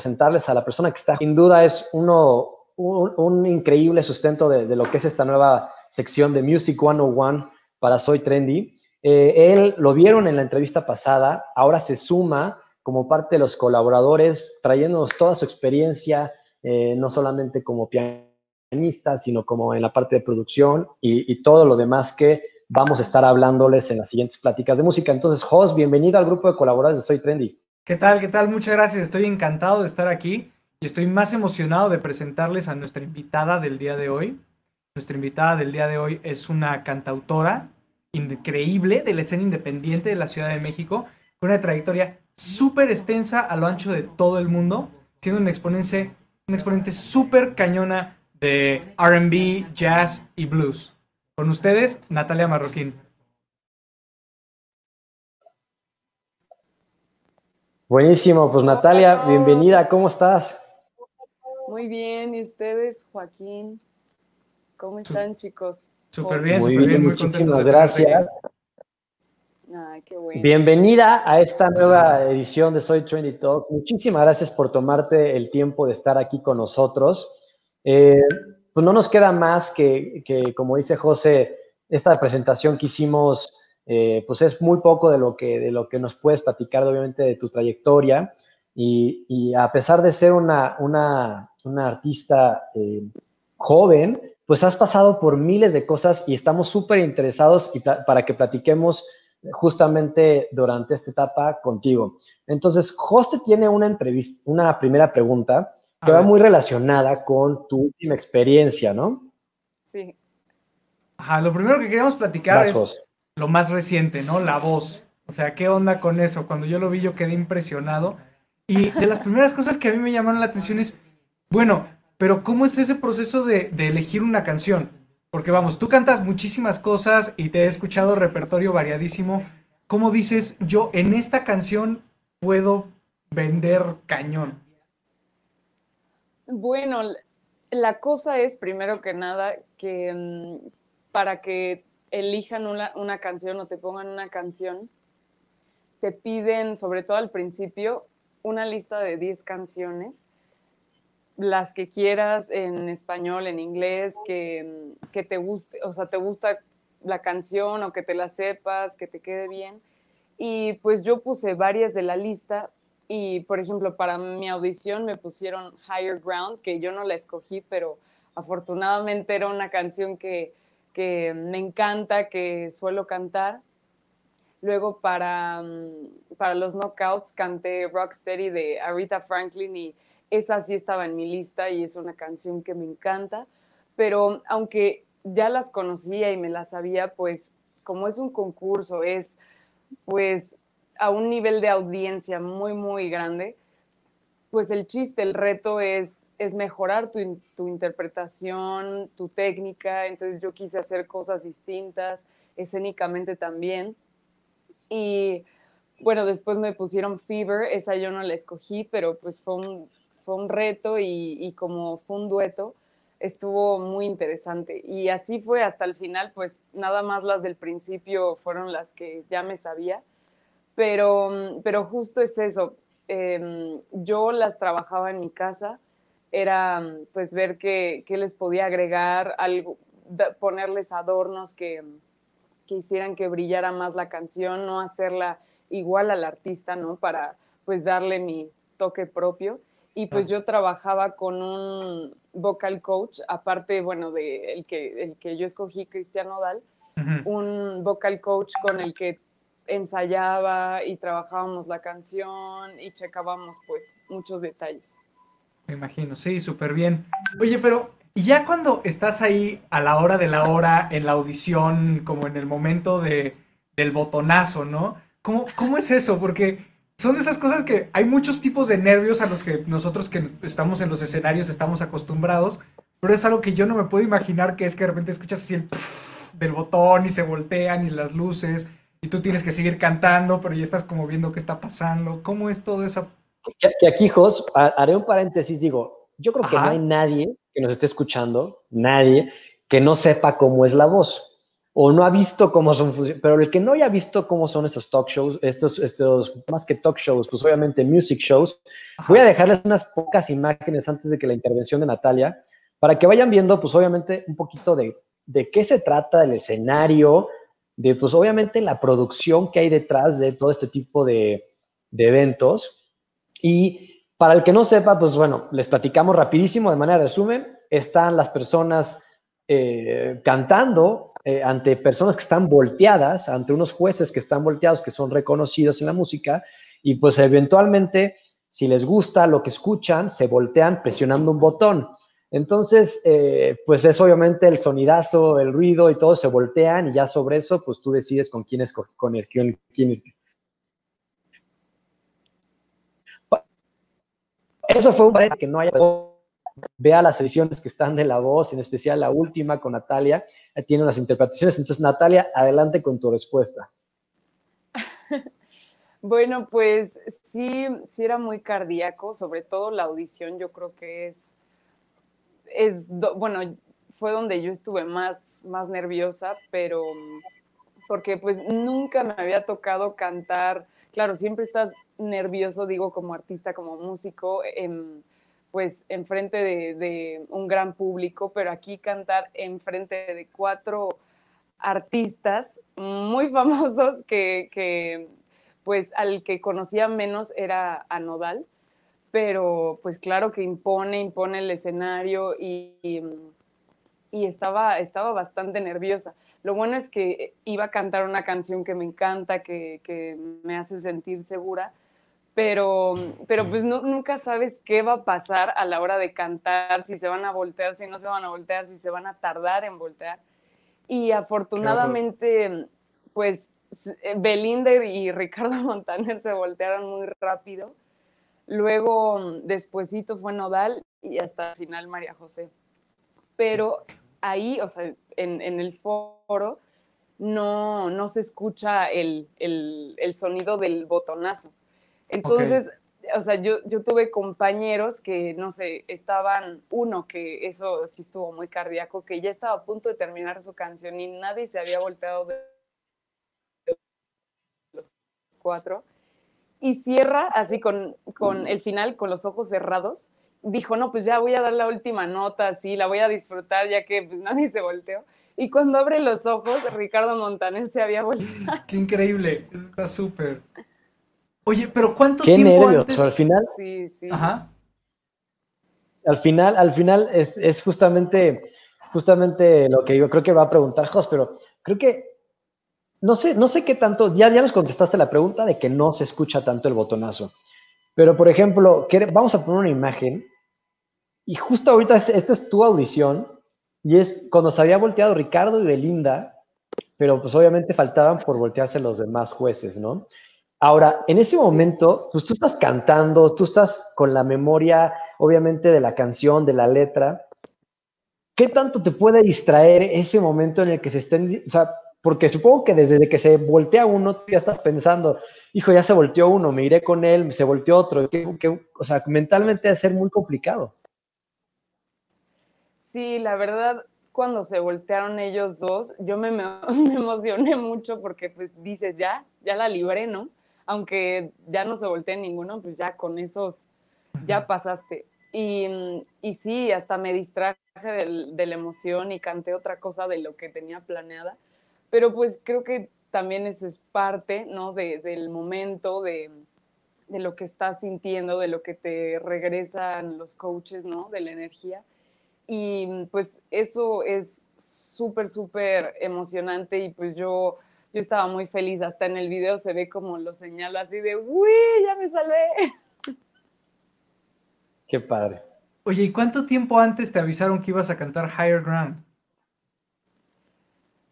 presentarles a la persona que está. Sin duda es uno, un, increíble sustento de, lo que es esta nueva sección de Music 101 para Soy Trendy. Eh, él lo vieron en la entrevista pasada, ahora se suma como parte de los colaboradores, trayéndonos toda su experiencia, eh, no solamente como pianista, sino como en la parte de producción y, y todo lo demás que vamos a estar hablándoles en las siguientes pláticas de música. Entonces, Jos, bienvenido al grupo de colaboradores de Soy Trendy. ¿Qué tal? ¿Qué tal? Muchas gracias. Estoy encantado de estar aquí y estoy más emocionado de presentarles a nuestra invitada del día de hoy. Nuestra invitada del día de hoy es una cantautora increíble de la escena independiente de la Ciudad de México, con una trayectoria súper extensa a lo ancho de todo el mundo, siendo un exponente, un exponente súper cañona de RB, jazz y blues. Con ustedes, Natalia Marroquín. Buenísimo, pues Natalia, bienvenida, ¿cómo estás? Muy bien, ¿y ustedes, Joaquín? ¿Cómo están, chicos? Súper bien, súper bien, muy muchísimas gracias. qué bueno. Bienvenida a esta nueva edición de Soy Trendy Talk. Muchísimas gracias por tomarte el tiempo de estar aquí con nosotros. Eh, pues no nos queda más que, como dice José, esta presentación que hicimos, eh, pues es muy poco de lo, que, de lo que nos puedes platicar, obviamente, de tu trayectoria. Y, a pesar de ser una, una, una artista eh, joven, pues has pasado por miles de cosas y estamos súper interesados para que platiquemos justamente durante esta etapa contigo. Entonces, José tiene una entrevista, una primera pregunta que va muy relacionada con tu última experiencia, ¿no? Sí. Ajá, lo primero que queríamos platicar es lo más reciente, ¿no? La voz. O sea, ¿qué onda con eso? Cuando yo lo vi, yo quedé impresionado. Y de las primeras cosas que a mí me llamaron la atención es, bueno, pero ¿cómo es ese proceso de, elegir una canción? Porque vamos, tú cantas muchísimas cosas y te he escuchado repertorio variadísimo. ¿Cómo dices, yo en esta canción puedo vender cañón? Bueno, la cosa es, primero que nada, que mm, para que elijan una, canción o te pongan una canción, te piden, sobre todo al principio, una lista de 10 canciones, las que quieras en español, en inglés, que, que te guste, o sea, te gusta la canción o que te la sepas, que te quede bien. Y pues yo puse varias de la lista y, por ejemplo, para mi audición me pusieron Higher Ground, que yo no la escogí, pero afortunadamente era una canción que, que me encanta, que suelo cantar. Luego para, mm, para los knockouts canté Rocksteady de Aretha Franklin y esa sí estaba en mi lista y es una canción que me encanta. Pero aunque ya las conocía y me las sabía, pues como es un concurso, es pues a un nivel de audiencia muy, muy grande, pues el chiste, el reto es, es mejorar tu, tu, interpretación, tu técnica. Entonces yo quise hacer cosas distintas, escénicamente también. Y bueno, después me pusieron Fever, esa yo no la escogí, pero pues fue un, fue un reto y, y como fue un dueto, estuvo muy interesante. Y así fue hasta el final, pues nada más las del principio fueron las que ya me sabía pero, pero justo es eso. Em, yo las trabajaba en mi casa, era pues ver qué, les podía agregar, algo, ponerles adornos que, que hicieran que brillara más la canción, no hacerla igual al artista, ¿no? Para pues darle mi toque propio. Y pues yo trabajaba con un vocal coach, aparte, bueno, de el que, el que yo escogí, Cristiano Dal, un vocal coach con el que ensayaba y trabajábamos la canción y checábamos pues muchos detalles. Me imagino, sí, súper bien. Oye, pero ya cuando estás ahí a la hora de la hora, en la audición, como en el momento de, del botonazo, ¿no? ¿Cómo, ¿Cómo es eso? Porque son de esas cosas que hay muchos tipos de nervios a los que nosotros que estamos en los escenarios estamos acostumbrados, pero es algo que yo no me puedo imaginar que es que de repente escuchas así el del botón y se voltean y las luces y tú tienes que seguir cantando, pero ya estás como viendo qué está pasando. ¿Cómo es todo eso? Que, aquí, Jos, haré un paréntesis, digo, yo creo que no hay nadie que nos esté escuchando, nadie, que no sepa cómo es la voz. o no ha visto cómo son, pero el que no haya visto cómo son estos talk shows, estos, estos más que talk shows, pues obviamente music shows, voy a dejarles unas pocas imágenes antes de que la intervención de Natalia, para que vayan viendo, pues obviamente un poquito de, de qué se trata el escenario, de pues obviamente la producción que hay detrás de todo este tipo de, eventos. Y para el que no sepa, pues bueno, les platicamos rapidísimo de manera resumen, están las personas eh, cantando eh, ante personas que están volteadas, ante unos jueces que están volteados, que son reconocidos en la música, y pues eventualmente, si les gusta lo que escuchan, se voltean presionando un botón. Entonces, eh, pues es obviamente el sonidazo, el ruido y todo se voltean y ya sobre eso, pues tú decides con quién es, con el, quién, quién Eso fue un que no haya vea las ediciones que están de La Voz, en especial la última con Natalia, tiene unas interpretaciones. Entonces, Natalia, adelante con tu respuesta. Bueno, pues sí, sí era muy cardíaco, sobre todo la audición, yo creo que es, es bueno, fue donde yo estuve más, más nerviosa, pero porque pues nunca me había tocado cantar, claro, siempre estás nervioso, digo, como artista, como músico, en pues enfrente de, un gran público, pero aquí cantar enfrente de cuatro artistas muy famosos que, pues al que conocía menos era a Nodal, pero pues claro que impone, impone el escenario y, y, estaba, estaba bastante nerviosa. Lo bueno es que iba a cantar una canción que me encanta, que, que me hace sentir segura, pero, pero pues nunca sabes qué va a pasar a la hora de cantar, si se van a voltear, si no se van a voltear, si se van a tardar en voltear. Y afortunadamente, pues eh, Belinda y Ricardo Montaner se voltearon muy rápido. Luego, despuesito fue Nodal y hasta el final María José. Pero ahí, o sea, en, el foro, no, no se escucha el, el sonido del botonazo. Entonces, o sea, yo, yo tuve compañeros que, no sé, estaban, uno que eso sí estuvo muy cardíaco, que ya estaba a punto de terminar su canción y nadie se había volteado de los cuatro. Y cierra así con, con el final, con los ojos cerrados. Dijo, no, pues ya voy a dar la última nota, así, la voy a disfrutar, ya que pues, nadie se volteó. Y cuando abre los ojos, Ricardo Montaner se había volteado. Qué increíble, eso está súper. Oye, pero ¿cuánto Qué tiempo nervios, al final. Sí, sí. Ajá. Al final, al final es, justamente, justamente lo que yo creo que va a preguntar Jos, pero creo que no sé, no sé qué tanto, ya, ya nos contestaste la pregunta de que no se escucha tanto el botonazo. Pero, por ejemplo, vamos a poner una imagen y justo ahorita esta es tu audición y es cuando se había volteado Ricardo y Belinda, pero pues obviamente faltaban por voltearse los demás jueces, ¿no? Ahora, en ese momento, pues tú estás cantando, tú estás con la memoria, obviamente, de la canción, de la letra. ¿Qué tanto te puede distraer ese momento en el que se estén, o sea, porque supongo que desde que se voltea uno, tú ya estás pensando, hijo, ya se volteó uno, me iré con él, se volteó otro, o sea, mentalmente debe ser muy complicado. Sí, la verdad, cuando se voltearon ellos dos, yo me, me, emocioné mucho porque pues dices, ya, ya la libré, ¿no? aunque ya no se voltee ninguno, pues ya con esos, ya pasaste. Y, y sí, hasta me distraje de, la emoción y canté otra cosa de lo que tenía planeada, pero pues creo que también eso es parte, ¿no? del momento, de, de lo que estás sintiendo, de lo que te regresan los coaches, ¿no? De la energía. Y pues eso es súper, súper emocionante y pues yo yo estaba muy feliz, hasta en el video se ve como lo señala así de, uy, ya me salvé. Qué padre. Oye, ¿y cuánto tiempo antes te avisaron que ibas a cantar Higher Ground?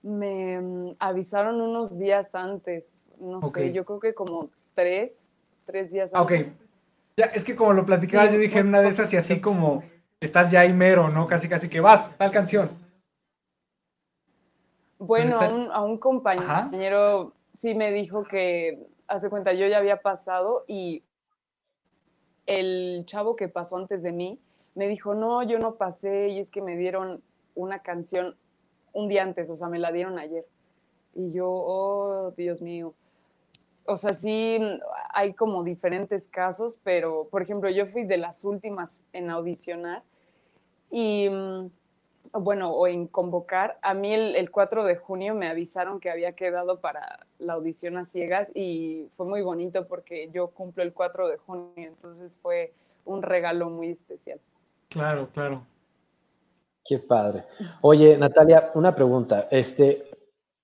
Me mm, avisaron unos días antes, no sé, yo creo que como tres, tres días antes. Ok, ya, es que como lo platicabas, yo dije una de esas y así como estás ya ahí mero, ¿no? Casi, casi que vas, tal canción. Bueno, a un, compañero sí me dijo que, hace cuenta, yo ya había pasado y el chavo que pasó antes de mí me dijo, no, yo no pasé y es que me dieron una canción un día antes, o sea, me la dieron ayer. Y yo, oh, Dios mío. O sea, sí, hay como diferentes casos, pero, por ejemplo, yo fui de las últimas en audicionar y, mm, bueno, o en convocar. A mí el, el 4 de junio me avisaron que había quedado para la audición a ciegas y fue muy bonito porque yo cumplo el 4 de junio, entonces fue un regalo muy especial. Claro, claro. Qué padre. Oye, Natalia, una pregunta. Este,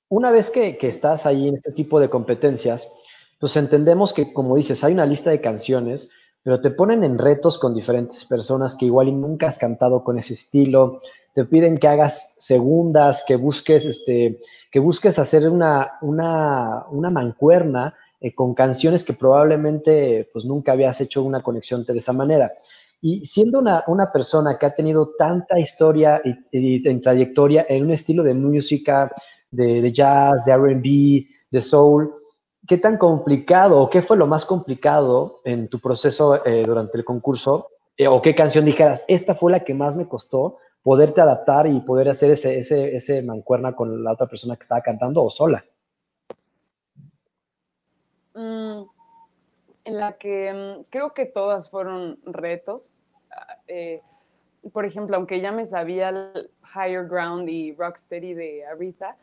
una vez que, estás ahí en este tipo de competencias, pues entendemos que, como dices, hay una lista de canciones, pero te ponen en retos con diferentes personas que igual nunca has cantado con ese estilo. Te piden que hagas segundas, que busques, este, que busques hacer una, una, una mancuerna eh, con canciones que probablemente pues nunca habías hecho una conexión de esa manera. Y siendo una, una persona que ha tenido tanta historia y, en trayectoria en un estilo de música, de, jazz, de RB, de soul, ¿qué tan complicado o qué fue lo más complicado en tu proceso eh, durante el concurso? Eh, ¿O qué canción dijeras, esta fue la que más me costó poderte adaptar y poder hacer ese, ese, ese mancuerna con la otra persona que estaba cantando o sola? Mm, en la que mm, creo que todas fueron retos. Ah, eh, por ejemplo, aunque ya me sabía el Higher Ground y Rocksteady de Aretha,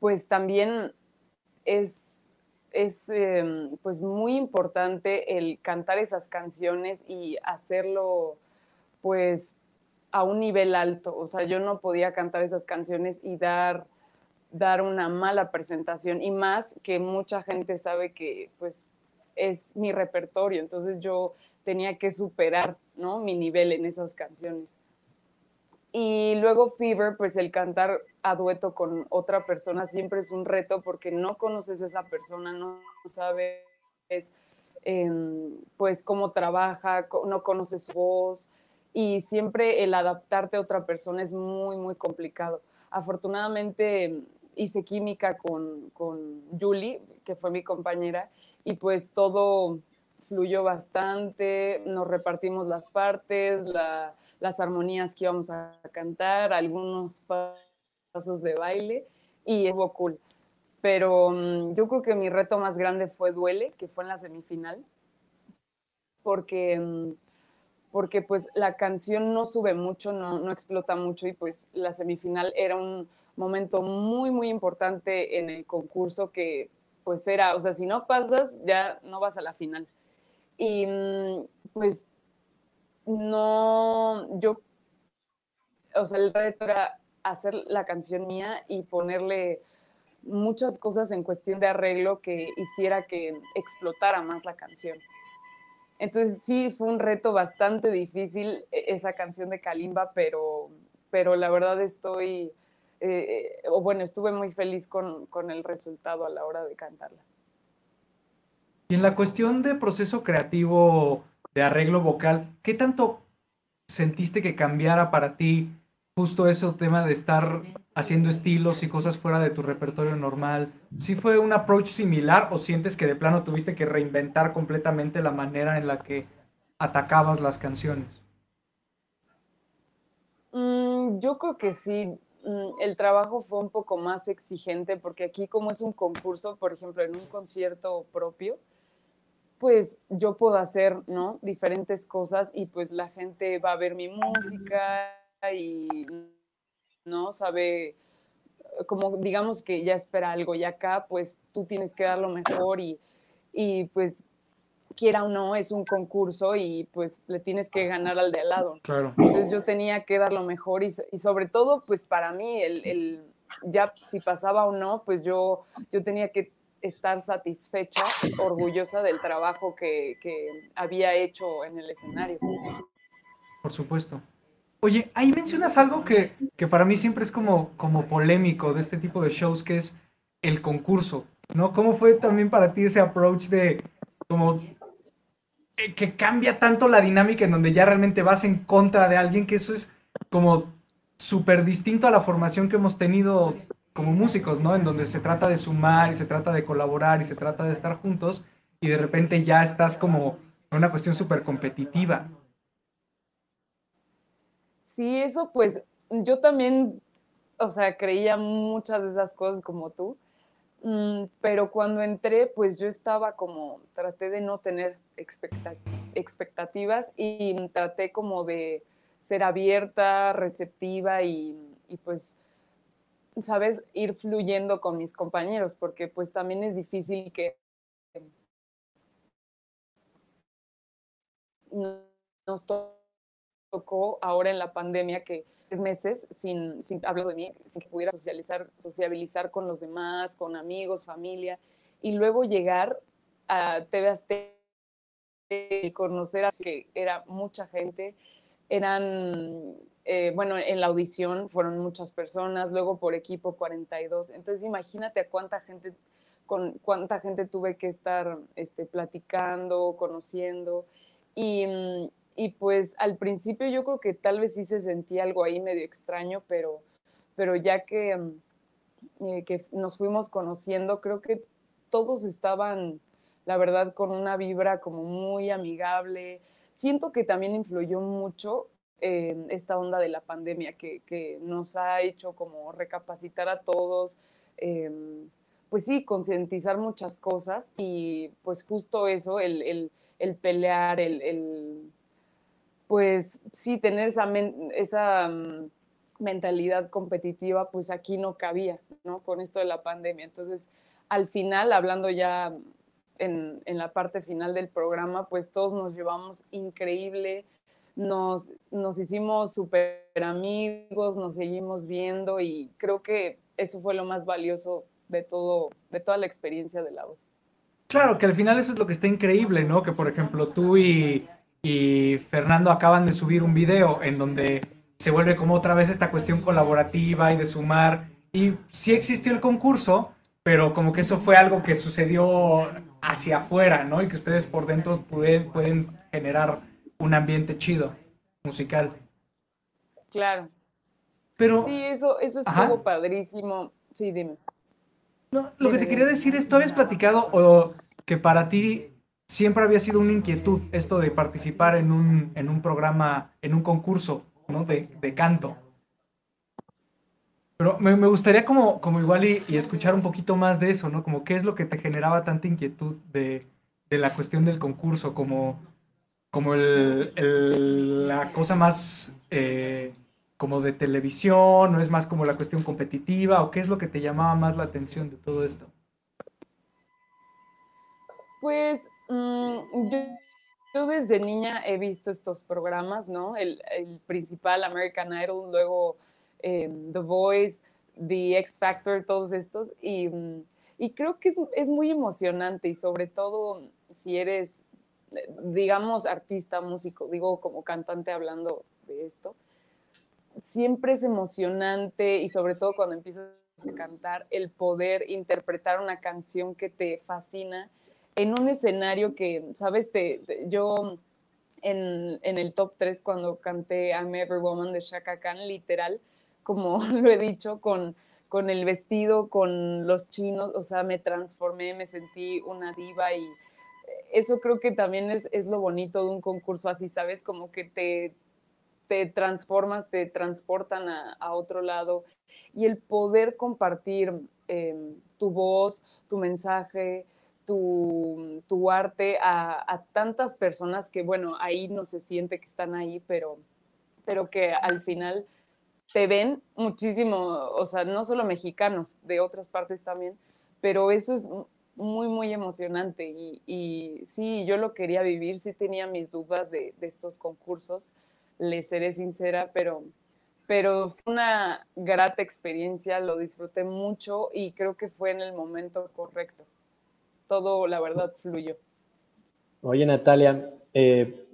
pues también es, es em, pues muy importante el cantar esas canciones y hacerlo pues a un nivel alto. O sea, yo no podía cantar esas canciones y dar, dar una mala presentación. Y más que mucha gente sabe que pues es mi repertorio, entonces yo tenía que superar, ¿no? Mi nivel en esas canciones. Y luego Fever, pues el cantar a dueto con otra persona siempre es un reto porque no conoces a esa persona, no sabes em, pues cómo trabaja, no conoces su voz y siempre el adaptarte a otra persona es muy, muy complicado. Afortunadamente hice química con, con Julie, que fue mi compañera, y pues todo fluyó bastante, nos repartimos las partes, las armonías que íbamos a cantar, algunos pasos de baile y estuvo cool. Pero mm, yo creo que mi reto más grande fue Duele, que fue en la semifinal, porque, mm, porque pues la canción no sube mucho, no, no explota mucho y pues la semifinal era un momento muy, muy importante en el concurso que pues era, o sea, si no pasas, ya no vas a la final. Y mm, pues no, yo, o sea, el reto era hacer la canción mía y ponerle muchas cosas en cuestión de arreglo que hiciera que explotara más la canción. Entonces sí, fue un reto bastante difícil e, esa canción de Kalimba, pero, pero la verdad estoy eh, o bueno, estuve muy feliz con, con, el resultado a la hora de cantarla. Y en la cuestión de proceso creativo de arreglo vocal, ¿qué tanto sentiste que cambiara para ti justo ese tema de estar haciendo estilos y cosas fuera de tu repertorio normal? ¿Sí fue un approach similar o sientes que de plano tuviste que reinventar completamente la manera en la que atacabas las canciones? Mm, yo creo que sí. Mm, el trabajo fue un poco más exigente porque aquí como es un concurso, por ejemplo, en un concierto propio, pues yo puedo hacer, ¿no? Diferentes cosas y pues la gente va a ver mi música y, ¿no? Sabe, como digamos que ya espera algo y acá pues tú tienes que dar lo mejor y, y pues quiera o no, es un concurso y pues le tienes que ganar al de al lado. Claro. Entonces yo tenía que dar lo mejor y, sobre todo, pues para mí, el, ya si pasaba o no, pues yo, yo tenía que estar satisfecha, orgullosa del trabajo que, había hecho en el escenario. Por supuesto. Oye, ahí mencionas algo que, para mí siempre es como, como polémico de este tipo de shows, que es el concurso, ¿no? ¿Cómo fue también para ti ese approach de como que cambia tanto la dinámica en donde ya realmente vas en contra de alguien, que eso es como súper distinto a la formación que hemos tenido como músicos, ¿no? En donde se trata de sumar y se trata de colaborar y se trata de estar juntos y de repente ya estás como en una cuestión súper competitiva. Sí, eso pues yo también, o sea, creía muchas de esas cosas como tú, pero cuando entré, pues yo estaba como, traté de no tener expectativas y traté como de ser abierta, receptiva y, y pues, sabes, ir fluyendo con mis compañeros, porque pues también es difícil que nos tocó ahora en la pandemia que tres meses sin, sin hablar de mí, sin que pudiera socializar, sociabilizar con los demás, con amigos, familia, y luego llegar a TV Azteca y conocer a que era mucha gente, eran, eh, bueno, en la audición fueron muchas personas, luego por equipo 42, entonces imagínate a cuánta gente, con cuánta gente tuve que estar este, platicando, conociendo, y, mm, y pues al principio yo creo que tal vez sí se sentía algo ahí medio extraño, pero, pero ya que, mm, eh, que nos fuimos conociendo, creo que todos estaban, la verdad, con una vibra como muy amigable. Siento que también influyó mucho esta onda de la pandemia que, que, nos ha hecho como recapacitar a todos, em, pues sí, concientizar muchas cosas y pues justo eso, el, el, el pelear, el, el pues sí, tener esa, esa mm, mentalidad competitiva, pues aquí no cabía, ¿no? Con esto de la pandemia. Entonces, al final, hablando ya en, en la parte final del programa, pues todos nos llevamos increíble, nos, nos hicimos súper amigos, nos seguimos viendo y creo que eso fue lo más valioso de, todo, de toda la experiencia de la voz. Claro, que al final eso es lo que está increíble, ¿no? Que por ejemplo tú y y Fernando acaban de subir un video en donde se vuelve como otra vez esta cuestión colaborativa y de sumar. Y sí existió el concurso, pero como que eso fue algo que sucedió hacia afuera, ¿no? Y que ustedes por dentro pueden, pueden generar un ambiente chido, musical. Claro. Pero, sí, eso, eso estuvo padrísimo. Sí, dime. No, lo que te quería decir es, tú habías platicado o que para ti siempre había sido una inquietud esto de participar en un, en un programa, en un concurso, ¿no? De, de canto. Pero me, me, gustaría como, como igual y, escuchar un poquito más de eso, ¿no? Como qué es lo que te generaba tanta inquietud de, de la cuestión del concurso, como, como el, la cosa más eh, como de televisión, o es más como la cuestión competitiva, o qué es lo que te llamaba más la atención de todo esto. Pues mm, yo, desde niña he visto estos programas, ¿no? El, principal, American Idol, luego em, The Voice, The X Factor, todos estos. Y, mm, creo que es, muy emocionante y sobre todo si eres, digamos, artista, músico, digo como cantante hablando de esto, siempre es emocionante y sobre todo cuando empiezas a cantar, el poder interpretar una canción que te fascina en un escenario que, sabes, te, yo en, el top 3 cuando canté I'm Every Woman de Shaka Khan, literal, como lo he dicho, con, con el vestido, con los chinos, o sea, me transformé, me sentí una diva y eso creo que también es, lo bonito de un concurso así, ¿sabes? Como que te, te transformas, te transportan a, otro lado y el poder compartir em, tu voz, tu mensaje, tu, arte a, tantas personas que, bueno, ahí no se siente que están ahí, pero, pero que al final te ven muchísimo, o sea, no solo mexicanos, de otras partes también, pero eso es muy, muy emocionante. Y, y sí, yo lo quería vivir, sí tenía mis dudas de, de estos concursos, le seré sincera, pero, pero fue una grata experiencia, lo disfruté mucho y creo que fue en el momento correcto todo, la verdad, fluyó. Oye, Natalia, eh,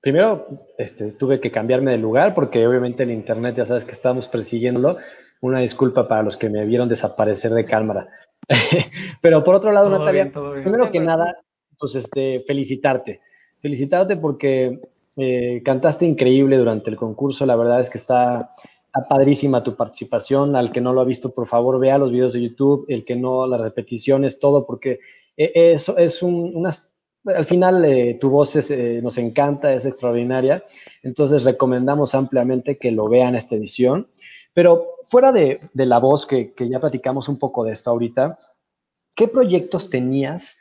primero este, tuve que cambiarme de lugar porque obviamente el internet, ya sabes que estábamos persiguiéndolo. Una disculpa para los que me vieron desaparecer de cámara. Pero por otro lado, Natalia, primero que nada, pues este, felicitarte. Felicitarte porque eh, cantaste increíble durante el concurso. La verdad es que está, está padrísima tu participación. Al que no lo ha visto, por favor, vea los videos de YouTube. El que no, las repeticiones, todo, porque eso es un, al final eh, tu voz eh, nos encanta, es extraordinaria, entonces recomendamos ampliamente que lo vean esta edición. Pero fuera de, la voz, que, ya platicamos un poco de esto ahorita, ¿qué proyectos tenías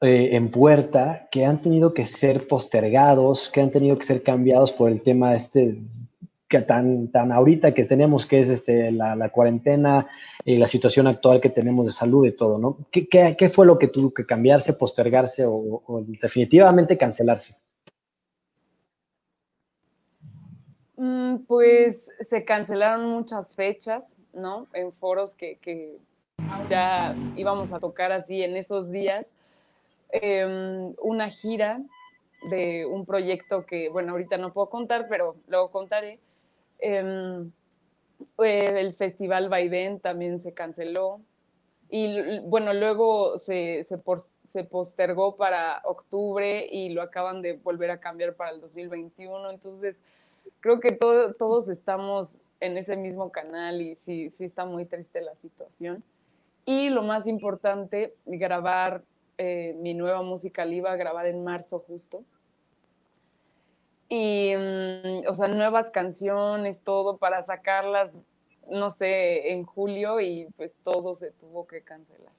eh, en puerta que han tenido que ser postergados, que han tenido que ser cambiados por el tema este tan, ahorita que tenemos, que es este, la, cuarentena y la situación actual que tenemos de salud y todo, ¿no? ¿Qué, fue lo que tuvo que cambiarse, postergarse o, definitivamente cancelarse? Mm, pues se cancelaron muchas fechas, ¿no? En foros que, ya íbamos a tocar así en esos días. Em, una gira de un proyecto que, bueno, ahorita no puedo contar, pero luego contaré, eh, el festival Vaivén también se canceló. Y bueno, luego se, se, postergó para octubre y lo acaban de volver a cambiar para el 2021. Entonces, creo que todos estamos en ese mismo canal y sí, sí está muy triste la situación. Y lo más importante, grabar eh, mi nueva música, iba a grabar en marzo justo y, mm, o sea, nuevas canciones, todo para sacarlas, no sé, en julio y pues todo se tuvo que cancelar.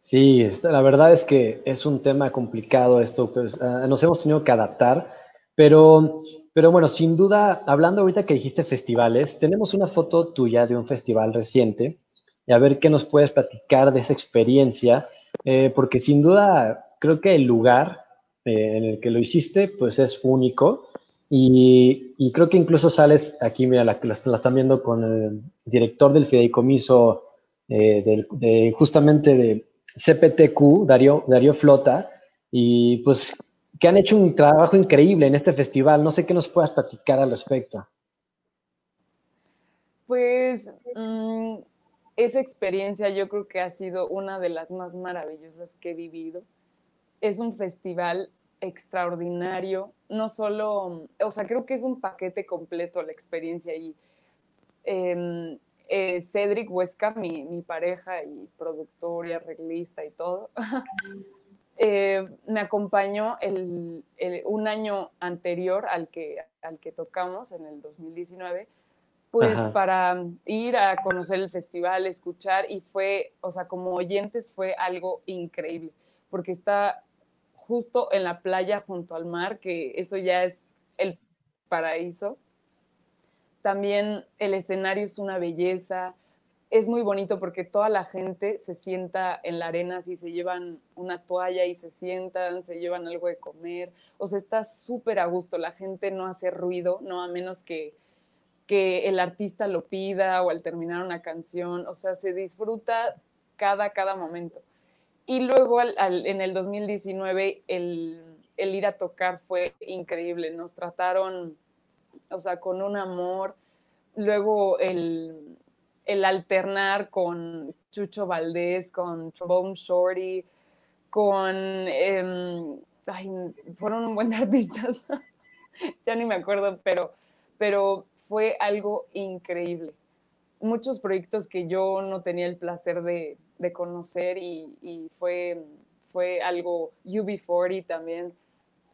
Sí, la verdad es que es un tema complicado esto, pues ah, nos hemos tenido que adaptar, pero, pero bueno, sin duda, hablando ahorita que dijiste festivales, tenemos una foto tuya de un festival reciente y a ver qué nos puedes platicar de esa experiencia, eh, porque sin duda creo que el lugar en el que lo hiciste, pues es único. Y, creo que incluso sales aquí, mira, la, están viendo con el director del fideicomiso eh, justamente de CPTQ, Darío, Darío Flota, y pues que han hecho un trabajo increíble en este festival. No sé qué nos puedas platicar al respecto. Pues mm, esa experiencia yo creo que ha sido una de las más maravillosas que he vivido. Es un festival extraordinario, no solo, o sea, creo que es un paquete completo la experiencia y em, eh, Cedric Huesca, mi, pareja y productor y arreglista y todo, eh, me acompañó el, un año anterior al que, al que tocamos, en el 2019, pues para ir a conocer el festival, escuchar y fue, o sea, como oyentes fue algo increíble, porque está justo en la playa junto al mar, que eso ya es el paraíso. También el escenario es una belleza, es muy bonito porque toda la gente se sienta en la arena, si se llevan una toalla y se sientan, se llevan algo de comer, o sea, está súper a gusto, la gente no hace ruido, no a menos que, que el artista lo pida o al terminar una canción, o sea, se disfruta cada, cada momento. Y luego en el 2019 el, ir a tocar fue increíble, nos trataron, o sea, con un amor. Luego el, alternar con Chucho Valdés, con Trombone Shorty, con... Em, ay, fueron un buen artistas, ya ni me acuerdo, pero, pero fue algo increíble. Muchos proyectos que yo no tenía el placer de, de conocer y, fue, fue algo, UB40 también,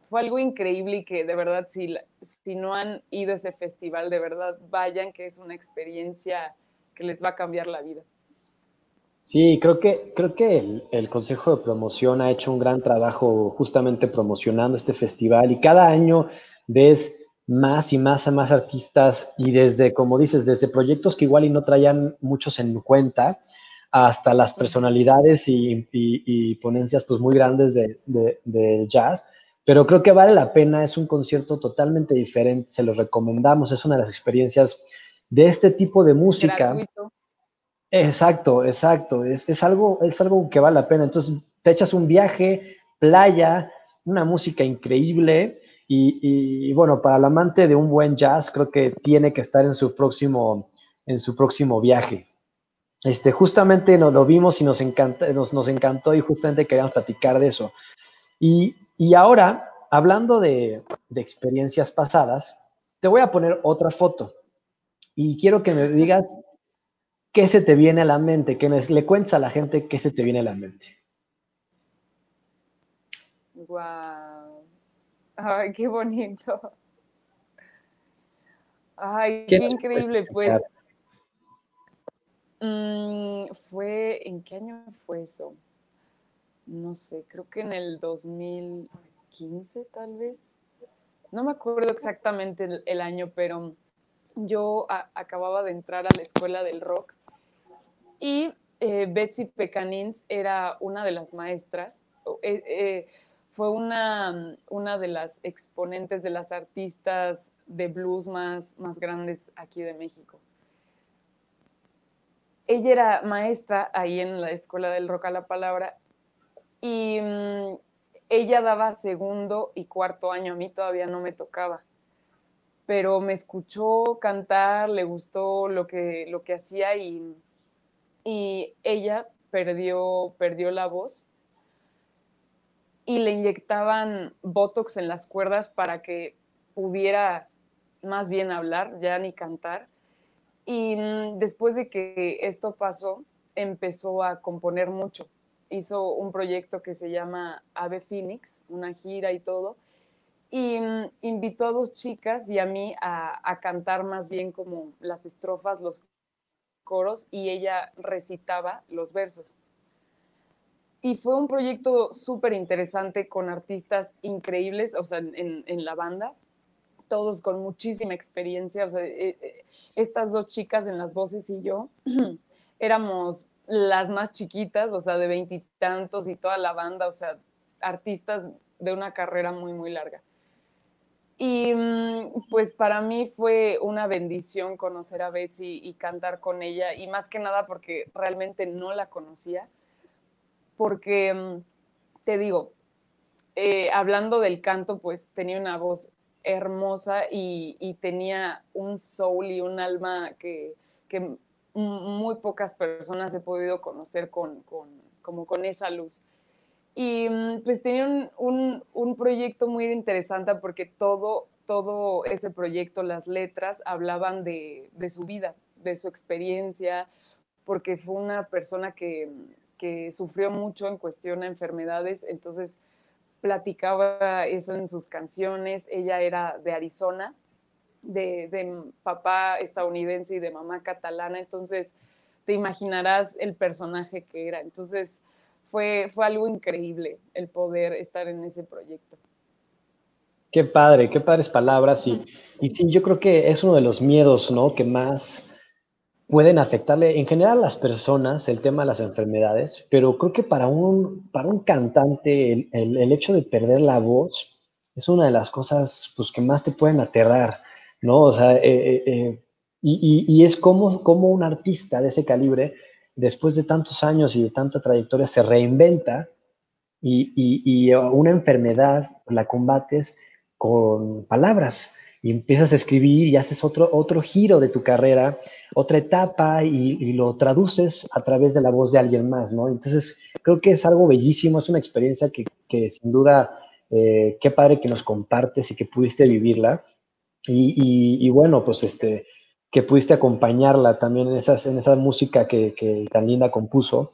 fue algo increíble y que de verdad si, si no han ido a ese festival, de verdad vayan, que es una experiencia que les va a cambiar la vida. Sí, creo que, creo que el, el, Consejo de Promoción ha hecho un gran trabajo justamente promocionando este festival y cada año ves más y más a más artistas y desde, como dices, desde proyectos que igual y no traían muchos en cuenta, hasta las personalidades y, ponencias pues muy grandes de, jazz, pero creo que vale la pena, es un concierto totalmente diferente, se los recomendamos, es una de las experiencias de este tipo de música. Exacto, exacto, es, algo, es algo que vale la pena, entonces te echas un viaje, playa, una música increíble y, bueno, para el amante de un buen jazz creo que tiene que estar en su próximo, en su próximo viaje. Este, justamente nos lo vimos y nos, encanta, nos, nos encantó y justamente queríamos platicar de eso. Y, ahora, hablando de, experiencias pasadas, te voy a poner otra foto y quiero que me digas qué se te viene a la mente, que le cuentes a la gente qué se te viene a la mente. Wow. Ay, qué bonito. Ay, qué, increíble, pues. Mm, fue ¿en qué año fue eso? No sé, creo que en el 2015 tal vez. No me acuerdo exactamente el, año, pero yo acababa de entrar a la escuela del rock y eh, Betsy Pecanins era una de las maestras. Eh, eh, fue una, una de las exponentes de las artistas de blues más, más grandes aquí de México. Ella era maestra ahí en la Escuela del Rock a la Palabra y mm, ella daba segundo y cuarto año, a mí todavía no me tocaba, pero me escuchó cantar, le gustó lo que, lo que hacía y, y ella perdió, perdió la voz y le inyectaban Botox en las cuerdas para que pudiera más bien hablar, ya ni cantar. Y mm, después de que esto pasó, empezó a componer mucho. Hizo un proyecto que se llama Ave Phoenix, una gira y todo. Y mm, invitó a dos chicas y a mí a, cantar más bien como las estrofas, los coros, y ella recitaba los versos y fue un proyecto súper interesante con artistas increíbles, o sea, en, la banda, todos con muchísima experiencia, o sea, eh, eh, estas dos chicas en las voces y yo éramos las más chiquitas, o sea, de veintitantos y, toda la banda, o sea, artistas de una carrera muy, muy larga. Y mm, pues para mí fue una bendición conocer a Betsy y cantar con ella, y más que nada porque realmente no la conocía porque, mm, te digo, eh, hablando del canto, pues tenía una voz hermosa y, tenía un soul y un alma que, muy pocas personas he podido conocer con, como con esa luz. Y mm, pues tenía un, proyecto muy interesante porque todo, todo ese proyecto, las letras, hablaban de, de su vida, de su experiencia, porque fue una persona que, que sufrió mucho en cuestión a enfermedades, entonces platicaba eso en sus canciones. Ella era de Arizona, de, papá estadounidense y de mamá catalana, entonces te imaginarás el personaje que era. Entonces fue, fue algo increíble el poder estar en ese proyecto. Qué padre, qué padres palabras. Y, y sí, yo creo que es uno de los miedos, ¿no? Que más pueden afectarle en general a las personas el tema de las enfermedades, pero creo que para un, para un cantante el, el, hecho de perder la voz es una de las cosas pues, que más te pueden aterrar, ¿no? O sea, eh, eh, eh, y, y, es como, como un artista de ese calibre, después de tantos años y de tanta trayectoria, se reinventa y, y una enfermedad la combates con palabras y empiezas a escribir y haces otro, otro giro de tu carrera, otra etapa y, lo traduces a través de la voz de alguien más, ¿no? Entonces, creo que es algo bellísimo, es una experiencia que, que sin duda, eh, qué padre que nos compartes y que pudiste vivirla. Y, y, bueno, pues este, que pudiste acompañarla también en, esas, en esa música que, tan linda compuso.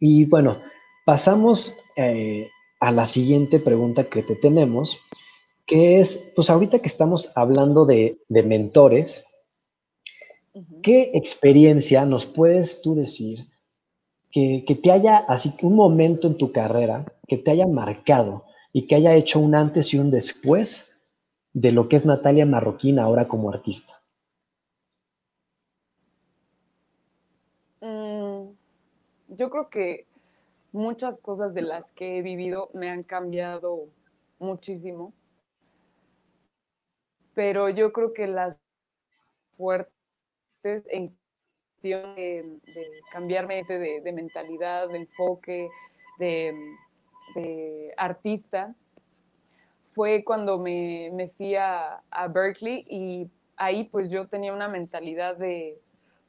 Y bueno, pasamos eh, a la siguiente pregunta que te tenemos que es, pues ahorita que estamos hablando de, mentores, ¿qué experiencia nos puedes tú decir que, te haya, así un momento en tu carrera que te haya marcado y que haya hecho un antes y un después de lo que es Natalia Marroquín ahora como artista? Mm, yo creo que muchas cosas de las que he vivido me han cambiado muchísimo pero yo creo que las fuertes en cuestión de, cambiarme de, mentalidad, de enfoque, de, artista, fue cuando me, fui a, Berkeley y ahí pues yo tenía una mentalidad de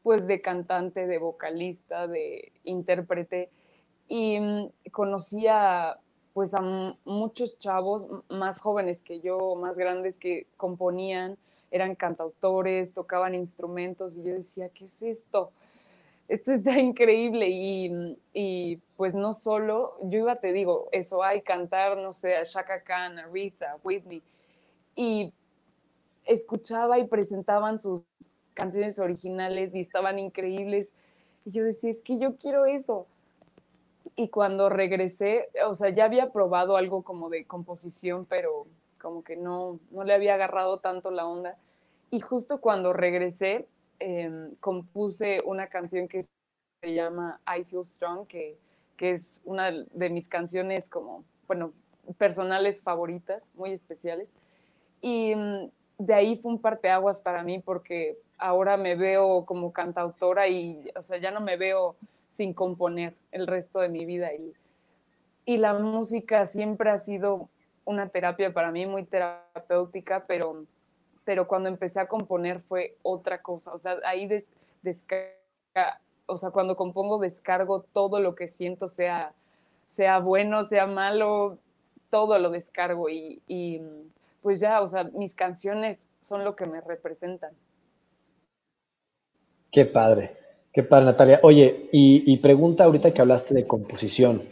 pues de cantante, de vocalista, de intérprete y mm, conocía pues a muchos chavos más jóvenes que yo, más grandes que componían, eran cantautores, tocaban instrumentos y yo decía, ¿qué es esto? Esto está increíble y, pues no solo, yo iba, te digo, eso hay, cantar, no sé, a Shaka Khan, a Whitney, y escuchaba y presentaban sus canciones originales y estaban increíbles Y yo decía, es que yo quiero eso. Y cuando regresé, o sea, ya había probado algo como de composición, pero como que no, no le había agarrado tanto la onda. Y justo cuando regresé, em, compuse una canción que se llama I Feel Strong, que, que es una de mis canciones como, bueno, personales favoritas, muy especiales. Y mm, de ahí fue un parteaguas para mí porque ahora me veo como cantautora y, o sea, ya no me veo sin componer el resto de mi vida. Y, y la música siempre ha sido una terapia para mí, muy terapéutica, pero, pero cuando empecé a componer fue otra cosa. O sea, ahí des, descarga, o sea, cuando compongo descargo todo lo que siento, sea, sea bueno, sea malo, todo lo descargo y, y pues ya, o sea, mis canciones son lo que me representan. Qué padre, qué padre, Natalia. Oye, y, pregunta ahorita que hablaste de composición.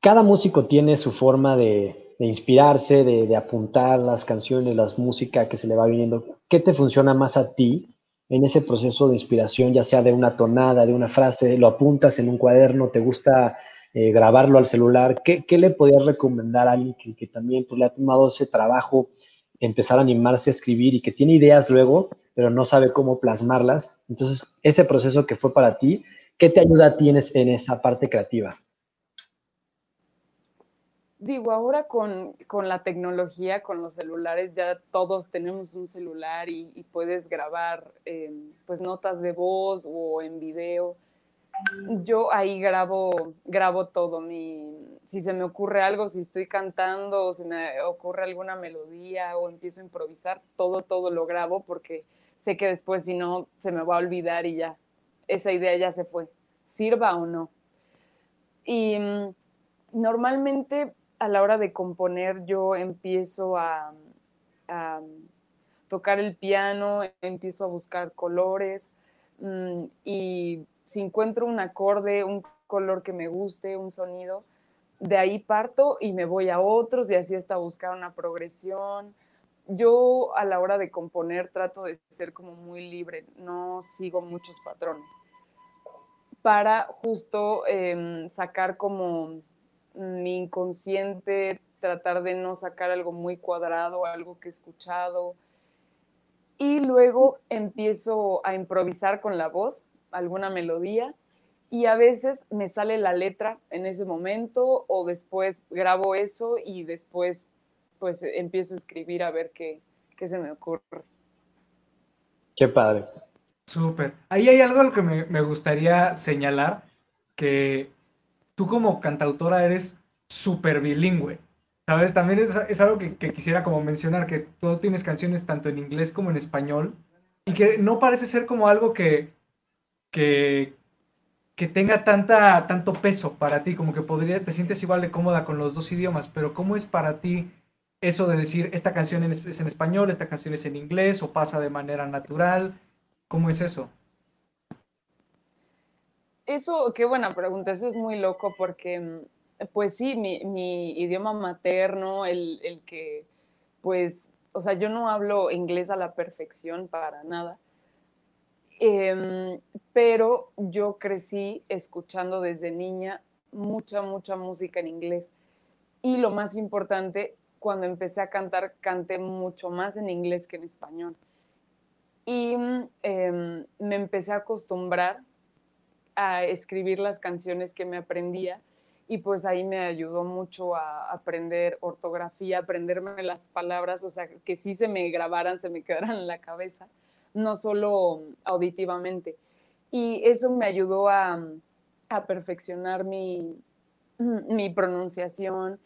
Cada músico tiene su forma de, inspirarse, de, apuntar las canciones, las músicas que se le va viniendo. ¿Qué te funciona más a ti en ese proceso de inspiración, ya sea de una tonada, de una frase, lo apuntas en un cuaderno, te gusta eh, grabarlo al celular? ¿Qué, le podrías recomendar a alguien que, también pues, le ha tomado ese trabajo, empezar a animarse a escribir y que tiene ideas luego, pero no sabe cómo plasmarlas? Entonces, ese proceso que fue para ti, ¿qué te ayuda a ti en, esa parte creativa? Digo, ahora con, la tecnología, con los celulares, ya todos tenemos un celular y, puedes grabar eh, pues notas de voz o en video yo ahí grabo, grabo todo. Mi, si se me ocurre algo, si estoy cantando, o si me ocurre alguna melodía o empiezo a improvisar, todo, todo lo grabo porque sé que después si no se me va a olvidar y ya, esa idea ya se fue, sirva o no. Y mm, normalmente a la hora de componer yo empiezo a, a tocar el piano, empiezo a buscar colores mm, y si encuentro un acorde, un color que me guste, un sonido, de ahí parto y me voy a otros y así hasta buscar una progresión. Yo a la hora de componer trato de ser como muy libre, no sigo muchos patrones para justo em, sacar como mi inconsciente, tratar de no sacar algo muy cuadrado, algo que he escuchado. Y luego empiezo a improvisar con la voz alguna melodía y a veces me sale la letra en ese momento o después grabo eso y después pues empiezo a escribir a ver qué, se me ocurre. Qué padre. Súper. Ahí hay algo que me, gustaría señalar, que tú como cantautora eres súper bilingüe. ¿Sabes? También es, algo que, que, quisiera como mencionar, que tú tienes canciones tanto en inglés como en español y que no parece ser como algo que, que, que tenga tanta, tanto peso para ti, como que podría, te sientes igual de cómoda con los dos idiomas, pero ¿cómo es para ti eso de decir, esta canción es en español, esta canción es en inglés, o pasa de manera natural? ¿Cómo es eso? Eso, qué buena pregunta, eso es muy loco porque, pues sí, mi, idioma materno, el, el que, pues, o sea, yo no hablo inglés a la perfección para nada, Em, pero yo crecí escuchando desde niña mucha, mucha música en inglés. Y lo más importante, cuando empecé a cantar, canté mucho más en inglés que en español. Y em, me empecé a acostumbrar a escribir las canciones que me aprendía y pues ahí me ayudó mucho a aprender ortografía, aprenderme las palabras, o sea, que sí se me grabaran, se me quedaran en la cabeza no solo auditivamente. Y eso me ayudó a, perfeccionar mi, mi, pronunciación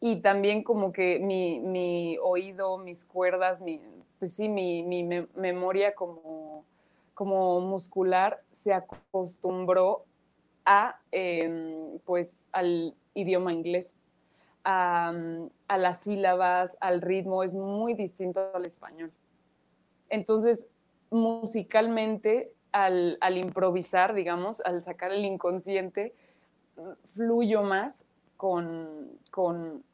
y también como que mi, oído, mis cuerdas, mi, pues sí, mi, memoria como, como muscular se acostumbró a, em, pues, al idioma inglés, a, a, las sílabas, al ritmo, es muy distinto al español. Entonces, musicalmente, al, improvisar, digamos, al sacar el inconsciente, fluyo más con, con,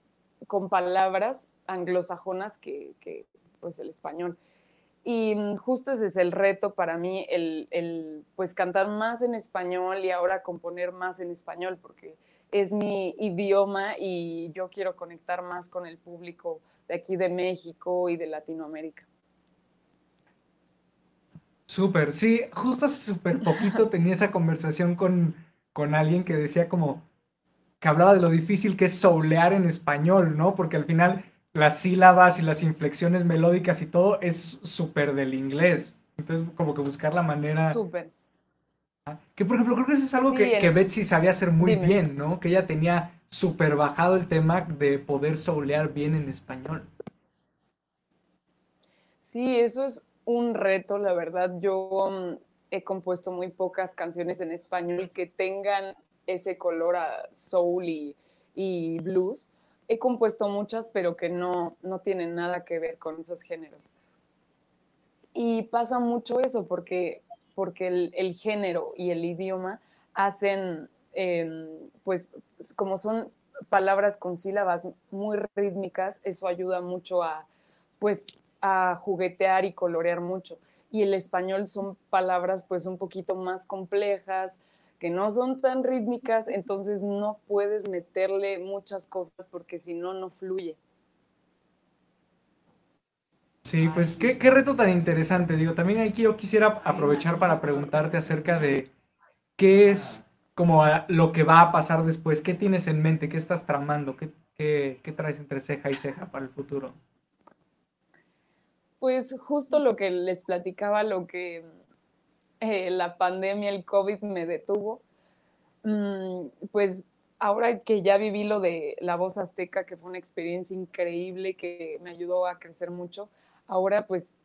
palabras anglosajonas que, pues el español. Y mm, justo ese es el reto para mí, el, el, pues cantar más en español y ahora componer más en español, porque es mi idioma y yo quiero conectar más con el público de aquí de México y de Latinoamérica. Súper, sí, justo hace súper poquito tenía esa conversación con, con alguien que decía como que hablaba de lo difícil que es soulear en español, ¿no? Porque al final las sílabas y las inflexiones melódicas y todo es súper del inglés. Entonces, como que buscar la manera. Súper. Que por ejemplo, creo que eso es algo que, Betsy sabía hacer muy bien, ¿no? Que ella tenía súper bajado el tema de poder soulear bien en español. Sí, eso es un reto, la verdad. Yo mm, he compuesto muy pocas canciones en español que tengan ese color a soul y, blues he compuesto muchas, pero que no, no tienen nada que ver con esos géneros. Y pasa mucho eso porque, porque el, género y el idioma hacen, em, pues como son palabras con sílabas muy rítmicas, eso ayuda mucho a, pues, a juguetear y colorear mucho. Y el español son palabras pues un poquito más complejas, que no son tan rítmicas, entonces no puedes meterle muchas cosas porque si no, no fluye. Sí, pues qué, reto tan interesante. Digo, también aquí yo quisiera aprovechar para preguntarte acerca de qué es como lo que va a pasar después. ¿Qué tienes en mente? ¿Qué estás tramando? ¿Qué, qué traes entre ceja y ceja para el futuro? Pues justo lo que les platicaba, lo que eh, la pandemia, el COVID me detuvo, mm, pues ahora que ya viví lo de la voz azteca, que fue una experiencia increíble, que me ayudó a crecer mucho, ahora pues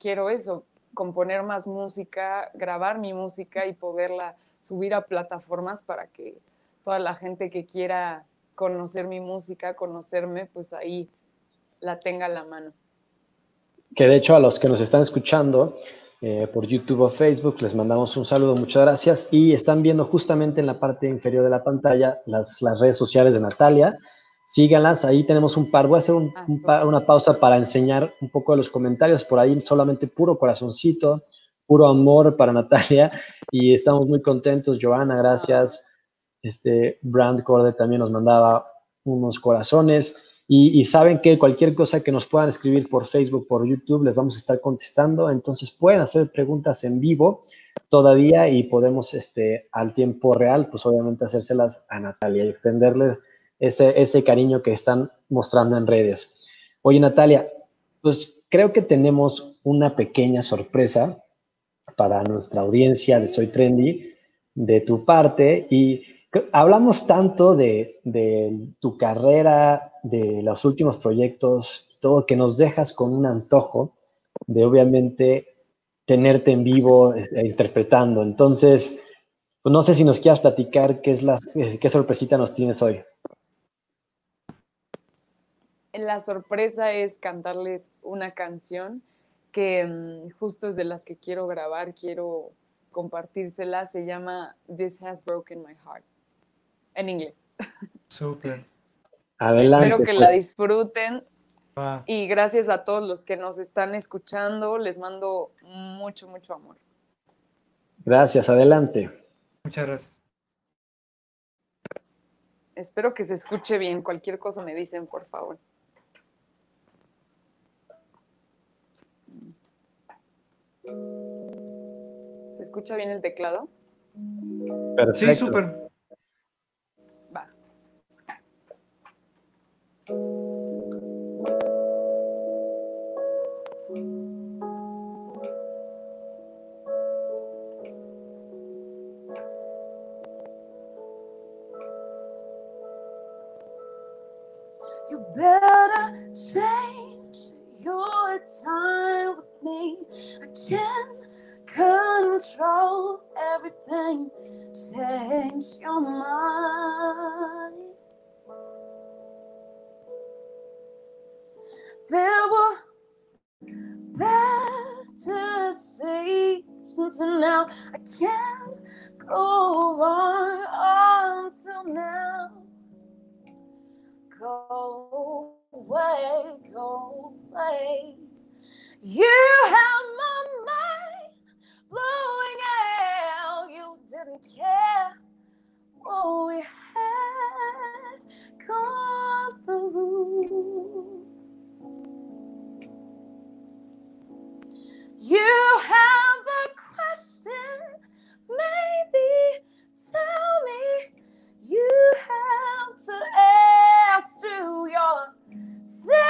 quiero eso, componer más música, grabar mi música y poderla subir a plataformas para que toda la gente que quiera conocer mi música, conocerme, pues ahí la tenga a la mano. Que de hecho a los que nos están escuchando, eh, por YouTube o Facebook. Les mandamos un saludo, muchas gracias. Y están viendo justamente en la parte inferior de la pantalla las, las redes sociales de Natalia. Síganlas, ahí tenemos un par. Voy a hacer ah, una pausa para enseñar un poco de los comentarios. Por ahí solamente puro corazoncito, puro amor para Natalia. Y estamos muy contentos. Joana, gracias. Este Brand Corde también nos mandaba unos corazones. Y, saben que cualquier cosa que nos puedan escribir por Facebook, por YouTube, les vamos a estar contestando. Entonces pueden hacer preguntas en vivo todavía y podemos este, al tiempo real, pues obviamente hacérselas a Natalia y extenderle ese, ese cariño que están mostrando en redes. Oye, Natalia, pues creo que tenemos una pequeña sorpresa para nuestra audiencia de Soy Trendy de tu parte y Hablamos tanto de, tu carrera, de los últimos proyectos, todo que nos dejas con un antojo de obviamente tenerte en vivo e interpretando. Entonces, pues no sé si nos quieras platicar qué es la, qué sorpresita nos tienes hoy. La sorpresa es cantarles una canción que mm, justo es de las que quiero grabar, quiero compartírsela, se llama This Has Broken My Heart en inglés. Súper. Adelante. Espero que la pues. disfruten. Y gracias a todos los que nos están escuchando. Les mando mucho, mucho amor. Gracias, adelante. Muchas gracias. Espero que se escuche bien. Cualquier cosa me dicen, por favor. ¿Se escucha bien el teclado? Perfecto. Sí, súper. You better change your time with me. I can't control everything. Change your mind. There were better seasons, and now I can't go on until now. Go away, go away. You have my mind blowing out. You didn't care what we had gone through. You have a question, maybe tell me. You have to ask to yourself.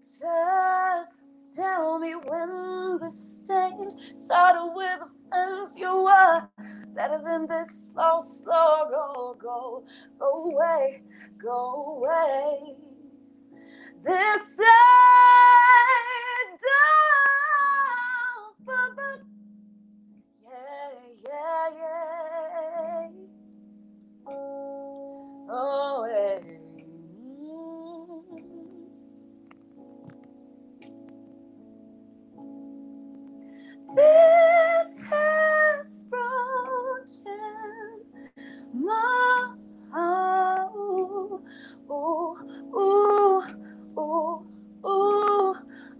Just tell me when the stage started with offense you were better than this slow, slow go, go, go away, go away. This ain't down, yeah, yeah, yeah. Oh, hey. This has broken my heart. Ooh, ooh, ooh, ooh.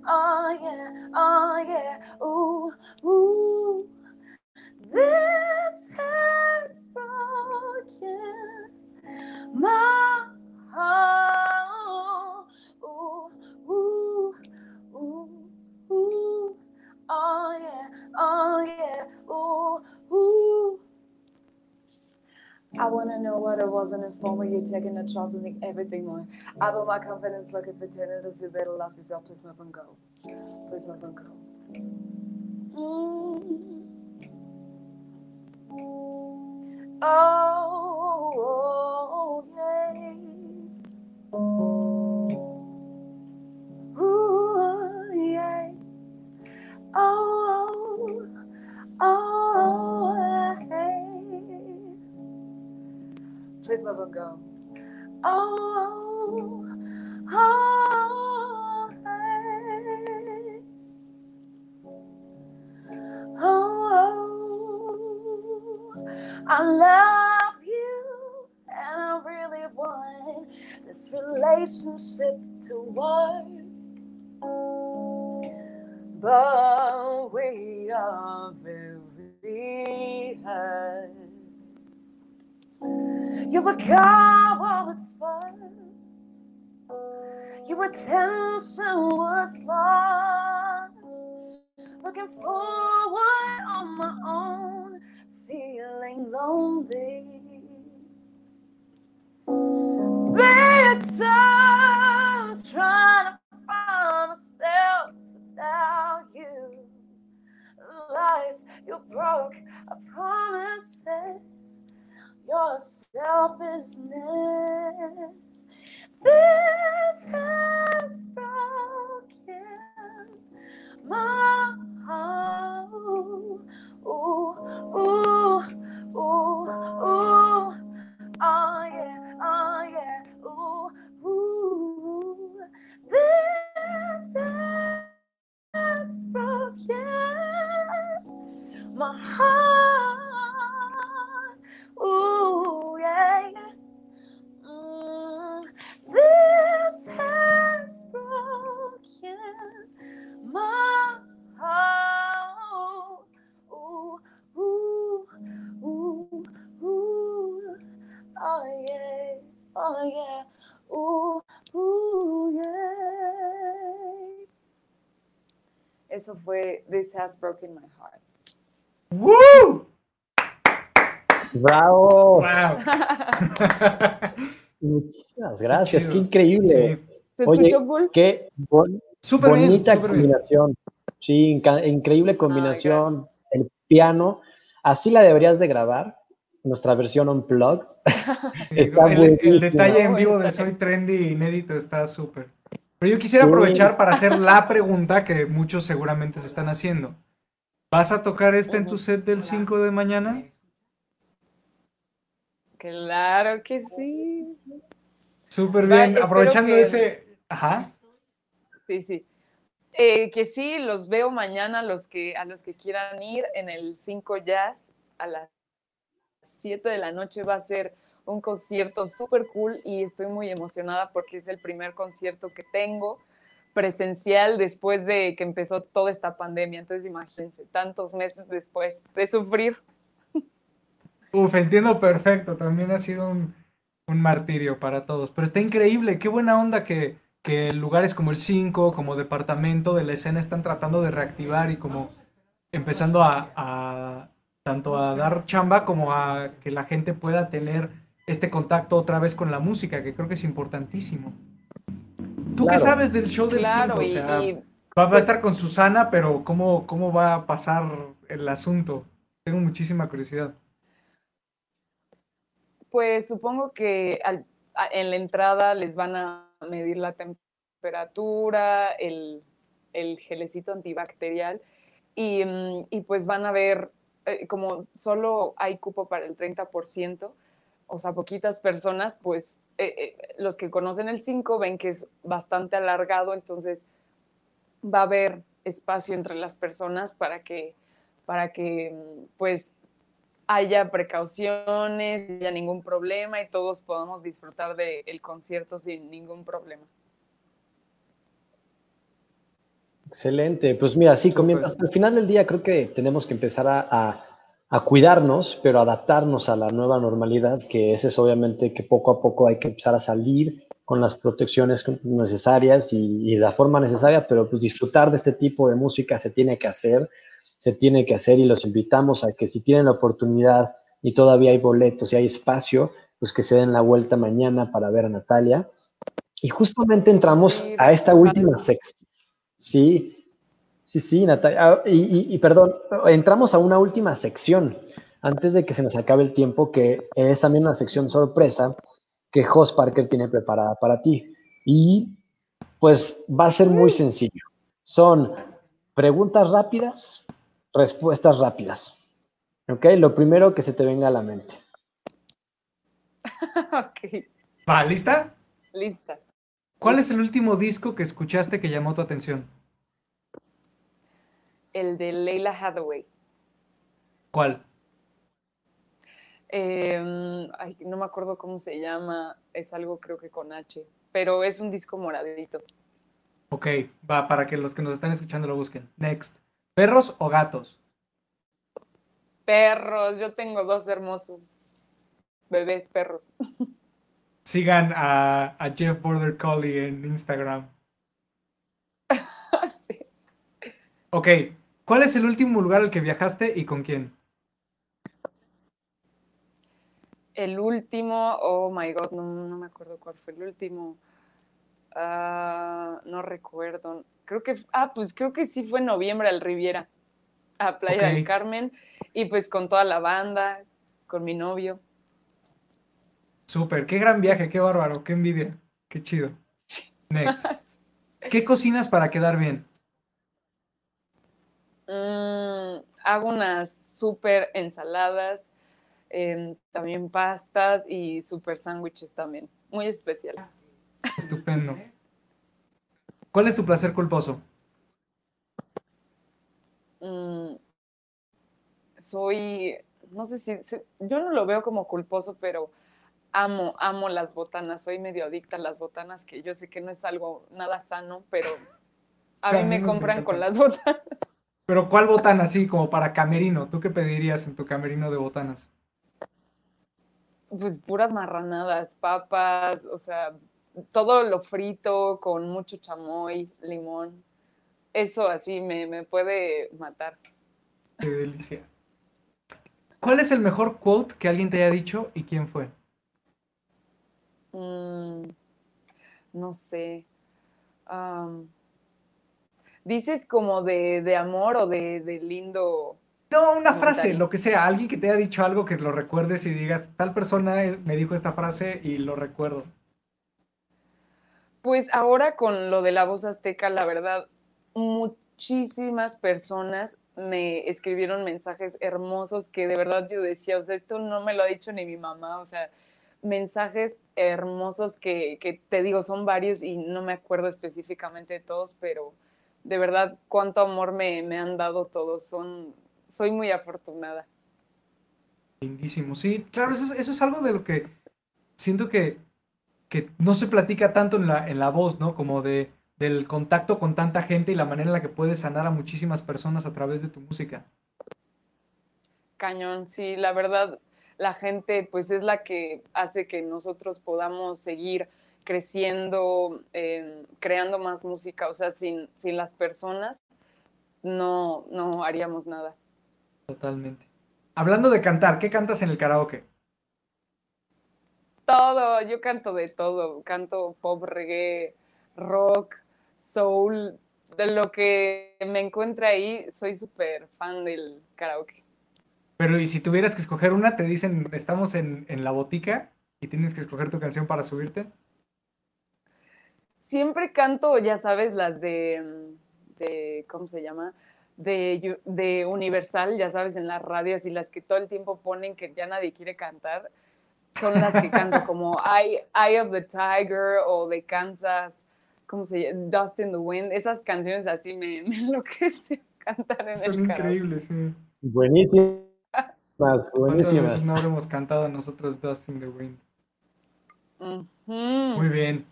Oh yeah, oh yeah, ooh, ooh. This has broken my heart. Ooh, ooh, ooh, ooh. Oh yeah, oh yeah, I want to know what it was in a former year taking a trust and everything more. I want my confidence like a pretender to last Lassizal, please my go. Please my friend, Mm. Oh, oh, oh, yeah. Please move and go. Oh, oh, hey. Oh, I love you, and I really want this relationship to work. But we are very hurt. You forgot what was first. Your attention was lost. Looking forward on my own, feeling lonely. Bad times trying to find myself without you. Lies you broke, I promises, your selfishness. This has broken my heart. Ooh, ooh, ooh, ooh. Oh yeah, oh yeah, ooh, ooh. This has broken my heart. Eso fue This Has Broken My Heart. ¡Woo! ¡Bravo! ¡Wow! Muchísimas gracias, qué increíble. Sí. ¿Se Oye, escuchó cool? Qué bon- bien, bonita súper bien. combinación. Sí, inca- increíble combinación. el piano. Así la deberías de grabar. Nuestra versión unplugged. Sí, Está el, el buenísimo. detalle en vivo de Soy Trendy inédito está súper. Pero yo quisiera Sí. aprovechar para hacer la pregunta que muchos seguramente se están haciendo. ¿Vas a tocar este en tu set del 5 de mañana? Claro que sí. Súper bien, aprovechando que- ese... Ajá. Sí, sí. Eh, que sí, los veo mañana los que, a los que quieran ir en el 5 Jazz a las 7 de la noche va a ser un concierto súper cool y estoy muy emocionada porque es el primer concierto que tengo presencial después de que empezó toda esta pandemia. Entonces imagínense, tantos meses después de sufrir. Uf, entiendo perfecto, también ha sido un, un martirio para todos, pero está increíble, qué buena onda que, que lugares como el 5, como departamento de la escena están tratando de reactivar y como empezando a, a tanto a dar chamba como a que la gente pueda tener este contacto otra vez con la música, que creo que es importantísimo. ¿Tú qué sabes del show del 5? Claro, O y, sea, y Va, a estar con Susana, pero ¿cómo, ¿cómo va a pasar el asunto? Tengo muchísima curiosidad. Pues supongo que en la entrada les van a medir la temperatura, el, el gelecito antibacterial y, mm, y, pues van a ver, eh, como solo hay cupo para el 30%, o sea, poquitas personas, pues eh, eh, los que conocen el 5 ven que es bastante alargado, entonces va a haber espacio entre las personas para que, para que pues haya precauciones, haya ningún problema y todos podamos disfrutar del concierto sin ningún problema. Excelente. Pues mira, sí, comienzas. Al final del día creo que tenemos que empezar a, cuidarnos, pero adaptarnos a la nueva normalidad, que ese es obviamente que poco a poco hay que empezar a salir con las protecciones necesarias y, y la forma necesaria, pero pues disfrutar de este tipo de música se tiene que hacer, se tiene que hacer y los invitamos a que si tienen la oportunidad y todavía hay boletos y hay espacio, pues que se den la vuelta mañana para ver a Natalia. Y justamente entramos a esta última sección Sí, sí, sí, Natalia. Ah, y, perdón, entramos a una última sección antes de que se nos acabe el tiempo, que es también una sección sorpresa que Jos Parker tiene preparada para ti. Y pues va a ser muy sencillo. Son preguntas rápidas, respuestas rápidas. ¿Ok? Lo primero que se te venga a la mente. ok. ¿Va, lista? Lista. ¿Cuál es el último disco que escuchaste que llamó tu atención? El de Leila Hathaway. ¿Cuál? Em, no me acuerdo cómo se llama, es algo creo que con H, pero es un disco moradito. Ok, va, para que los que nos están escuchando lo busquen. Next. ¿Perros o gatos? Perros, yo tengo dos hermosos bebés perros. Sigan a, Jeff Border Collie en Instagram. sí. Ok, ¿cuál es el último lugar al que viajaste y con quién? El último, oh my god, no, me acuerdo cuál fue el último. Ah, no recuerdo. Creo que, ah, pues creo que sí fue en noviembre al Riviera, a Playa del Carmen, y pues con toda la banda, con mi novio. Súper, qué gran viaje, qué bárbaro, qué envidia, qué chido. Next. ¿Qué cocinas para quedar bien? Mm, hago unas súper ensaladas, em, también pastas y súper sándwiches también, muy especiales. Estupendo. ¿Cuál es tu placer culposo? Mm, soy, no sé si, yo no lo veo como culposo, pero amo, amo las botanas, soy medio adicta a las botanas, que yo sé que no es algo nada sano, pero a mí me compran con las botanas. Pero ¿cuál botana así como para camerino? ¿Tú qué pedirías en tu camerino de botanas? Pues puras marranadas, papas, o sea, todo lo frito con mucho chamoy, limón. Eso así me, me puede matar. Qué delicia. ¿Cuál es el mejor quote que alguien te haya dicho y quién fue? Mm, no sé. Dices como de, amor o de, lindo. No, una frase, lo que sea, alguien que te haya dicho algo que lo recuerdes y digas, tal persona me dijo esta frase y lo recuerdo. Pues ahora con lo de la voz azteca, la verdad, muchísimas personas me escribieron mensajes hermosos que de verdad yo decía, o sea, esto no me lo ha dicho ni mi mamá, o sea, mensajes hermosos que, te digo, son varios y no me acuerdo específicamente de todos, pero de verdad cuánto amor me, han dado todos. Son, soy muy afortunada. Lindísimo. Sí, claro, eso, es algo de lo que siento que, que no se platica tanto en la, en la voz, ¿no? Como de, del contacto con tanta gente y la manera en la que puedes sanar a muchísimas personas a través de tu música. Cañón, sí, la verdad, la gente pues es la que hace que nosotros podamos seguir creciendo, em, creando más música. O sea, sin, sin las personas no, no haríamos nada. Totalmente. Hablando de cantar, ¿qué cantas en el karaoke? Todo, yo canto de todo. Canto pop, reggae, rock, soul, de lo que me encuentra ahí, soy súper fan del karaoke. Pero y si tuvieras que escoger una, te dicen, estamos en, en la botica y tienes que escoger tu canción para subirte. Siempre canto, ya sabes, las de, de ¿cómo se llama? De, de Universal, ya sabes, en las radios y las que todo el tiempo ponen que ya nadie quiere cantar, son las que canto como Eye, Eye of the Tiger o de Kansas, ¿cómo se llama? Dust in the Wind, esas canciones así me, me enloquecen cantar en Son el karaoke. increíbles, sí. Buenísimas, ¿Cuántas buenísimas. no habremos cantado nosotros Dust in the Wind? Muy bien.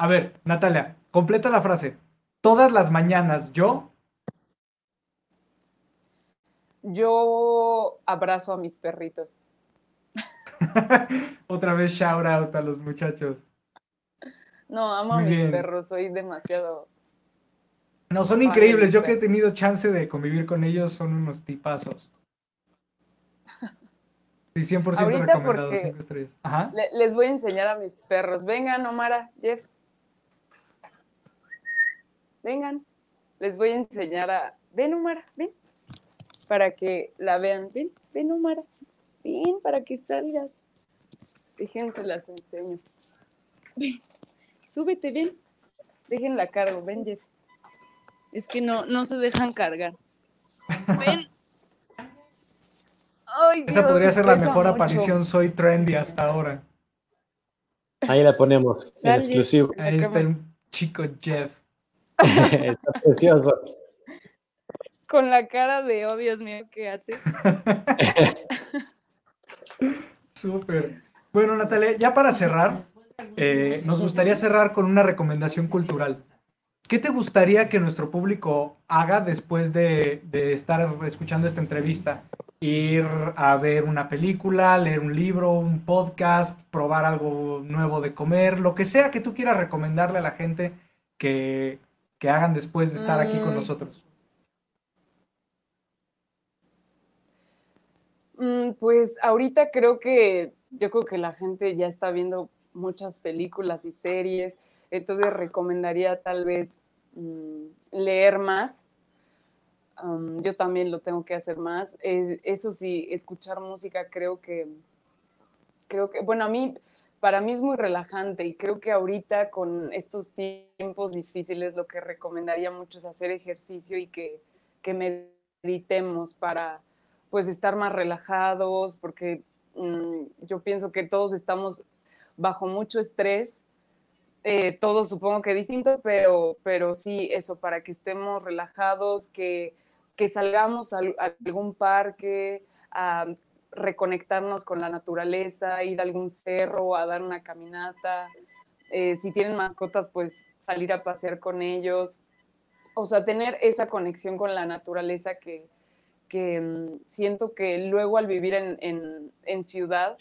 A ver, Natalia, completa la frase. Todas las mañanas yo. Yo abrazo a mis perritos. Otra vez shout out a los muchachos. No, amo a mis bien. perros, soy demasiado. No, son increíbles. Yo que he tenido chance de convivir con ellos, son unos tipazos. Sí, 100% Ahorita recomendado, porque- 5 estrellas. Ajá. Le- les voy a enseñar a mis perros. Vengan, Omara, Jeff. Vengan. Les voy a enseñar a. Ven, Omara, ven. Para que la vean. Ven, ven, Omara. Ven, para que salgas. Déjense las enseño. Ven. Súbete, ven. Déjenla cargo, ven, Jeff. Es que no, no se dejan cargar. Ven. Ay, Esa podría ser la mejor mucho. aparición Soy Trendy hasta ahora. Ahí la ponemos, en exclusivo. Ahí está el chico Jeff. Está precioso. Con la cara de, oh Dios mío, ¿qué hace? Súper. Bueno, Natalia, ya para cerrar, eh, nos gustaría cerrar con una recomendación cultural. ¿Qué te gustaría que nuestro público haga después de, de estar escuchando esta entrevista? Ir a ver una película, leer un libro, un podcast, probar algo nuevo de comer, lo que sea que tú quieras recomendarle a la gente que, que hagan después de estar aquí con Mm. nosotros. Mm, Pues ahorita creo que yo creo que la gente ya está viendo muchas películas y series, entonces recomendaría tal vez mm, leer más. Am, yo también lo tengo que hacer más. Eh, eso sí, escuchar música creo que creo que bueno a mí para mí es muy relajante y creo que ahorita con estos tiempos difíciles lo que recomendaría mucho es hacer ejercicio y que, que meditemos para pues estar más relajados, porque mm, yo pienso que todos estamos bajo mucho estrés, eh, todos supongo que distinto, pero, pero sí eso, para que estemos relajados, que, que salgamos a, a algún parque, a reconectarnos con la naturaleza, ir a algún cerro, a dar una caminata. Eh, si tienen mascotas, pues salir a pasear con ellos. O sea, tener esa conexión con la naturaleza que, que mm, siento que luego al vivir en, en- ciudad,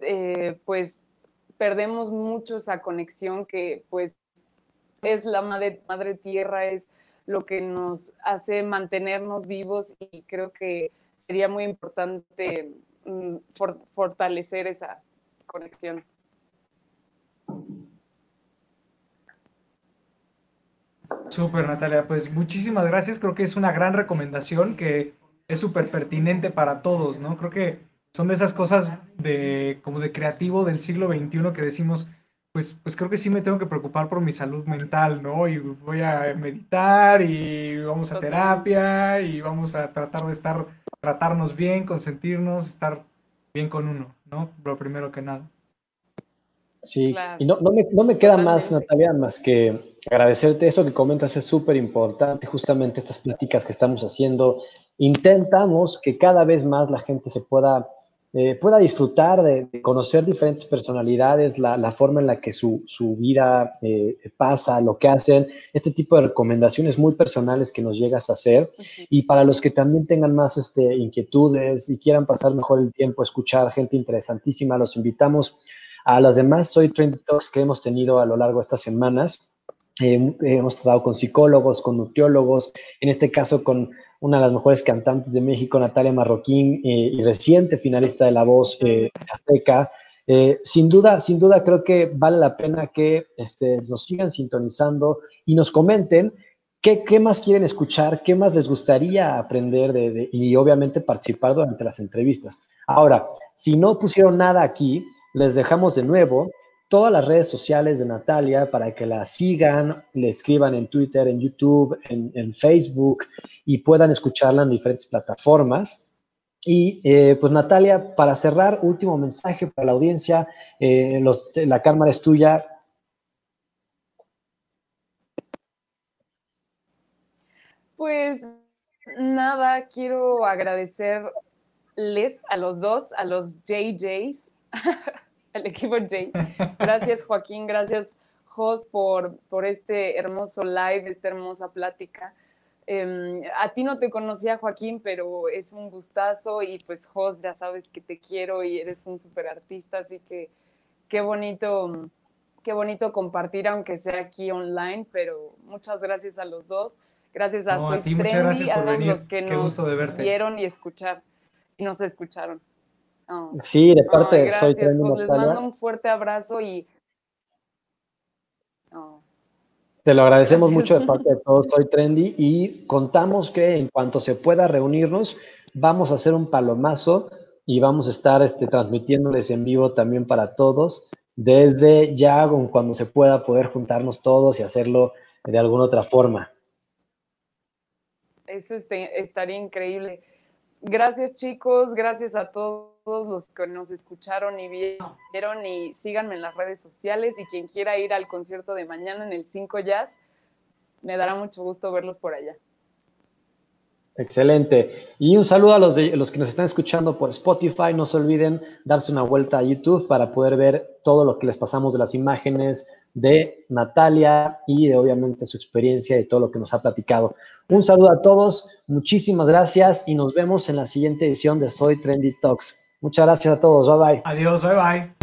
eh, pues perdemos mucho esa conexión que pues es la madre, madre tierra, es lo que nos hace mantenernos vivos y creo que sería muy importante mm, for- fortalecer esa conexión. Súper, Natalia. Pues muchísimas gracias. Creo que es una gran recomendación que es súper pertinente para todos, ¿no? Creo que son de esas cosas de como de creativo del siglo XXI que decimos, pues, pues creo que sí me tengo que preocupar por mi salud mental, ¿no? Y voy a meditar y vamos a terapia y vamos a tratar de estar, tratarnos bien, consentirnos, estar bien con uno, ¿no? Lo primero que nada. Sí, Claro. y no, no me, no me queda más. Natalia, más que agradecerte eso que comentas, es súper importante, justamente estas pláticas que estamos haciendo. Intentamos que cada vez más la gente se pueda, eh, pueda disfrutar de, de conocer diferentes personalidades, la, la forma en la que su, su vida eh, pasa, lo que hacen, este tipo de recomendaciones muy personales que nos llegas a hacer. Y para los que también tengan más este, inquietudes y quieran pasar mejor el tiempo, escuchar gente interesantísima, los invitamos a las demás Soy Trendy Talks que hemos tenido a lo largo de estas semanas. Eh, hemos tratado con psicólogos, con nutriólogos, en este caso con una de las mejores cantantes de México, Natalia Marroquín, eh, y reciente finalista de La Voz eh, Azteca. Eh, sin duda, sin duda creo que vale la pena que este, nos sigan sintonizando y nos comenten qué, más quieren escuchar, qué más les gustaría aprender de, y obviamente participar durante las entrevistas. Ahora, si no pusieron nada aquí, les dejamos de nuevo todas las redes sociales de Natalia para que la sigan, le escriban en Twitter, en YouTube, en, Facebook y puedan escucharla en diferentes plataformas. Y eh, pues Natalia, para cerrar, último mensaje para la audiencia, eh, la cámara es tuya. Pues nada, quiero agradecerles a los dos, a los JJs, el equipo J. Gracias Joaquín, gracias Jos por, por este hermoso live, esta hermosa plática. Em, a ti no te conocía Joaquín, pero es un gustazo y pues Jos, ya sabes que te quiero y eres un súper artista, así que qué bonito, qué bonito compartir, aunque sea aquí online, pero muchas gracias a los dos. Gracias a Soy Trendy, a los que nos vieron y escuchar y nos escucharon. Sí, de parte de Soy Trendy. Pues, les mando un fuerte abrazo y. Te lo agradecemos mucho de parte de todos, Soy Trendy, y contamos que en cuanto se pueda reunirnos, vamos a hacer un palomazo y vamos a estar este, transmitiéndoles en vivo también para todos, desde ya cuando se pueda poder juntarnos todos y hacerlo de alguna otra forma. Eso este, estaría increíble. Gracias chicos, gracias a todos los que nos escucharon y vieron y síganme en las redes sociales y quien quiera ir al concierto de mañana en el 5 Jazz, me dará mucho gusto verlos por allá. Excelente. Y un saludo a los, de, los que nos están escuchando por Spotify. No se olviden darse una vuelta a YouTube para poder ver todo lo que les pasamos de las imágenes de Natalia y de obviamente su experiencia y todo lo que nos ha platicado. Un saludo a todos, muchísimas gracias y nos vemos en la siguiente edición de Soy Trendy Talks. Muchas gracias a todos, bye bye. Adiós, bye bye.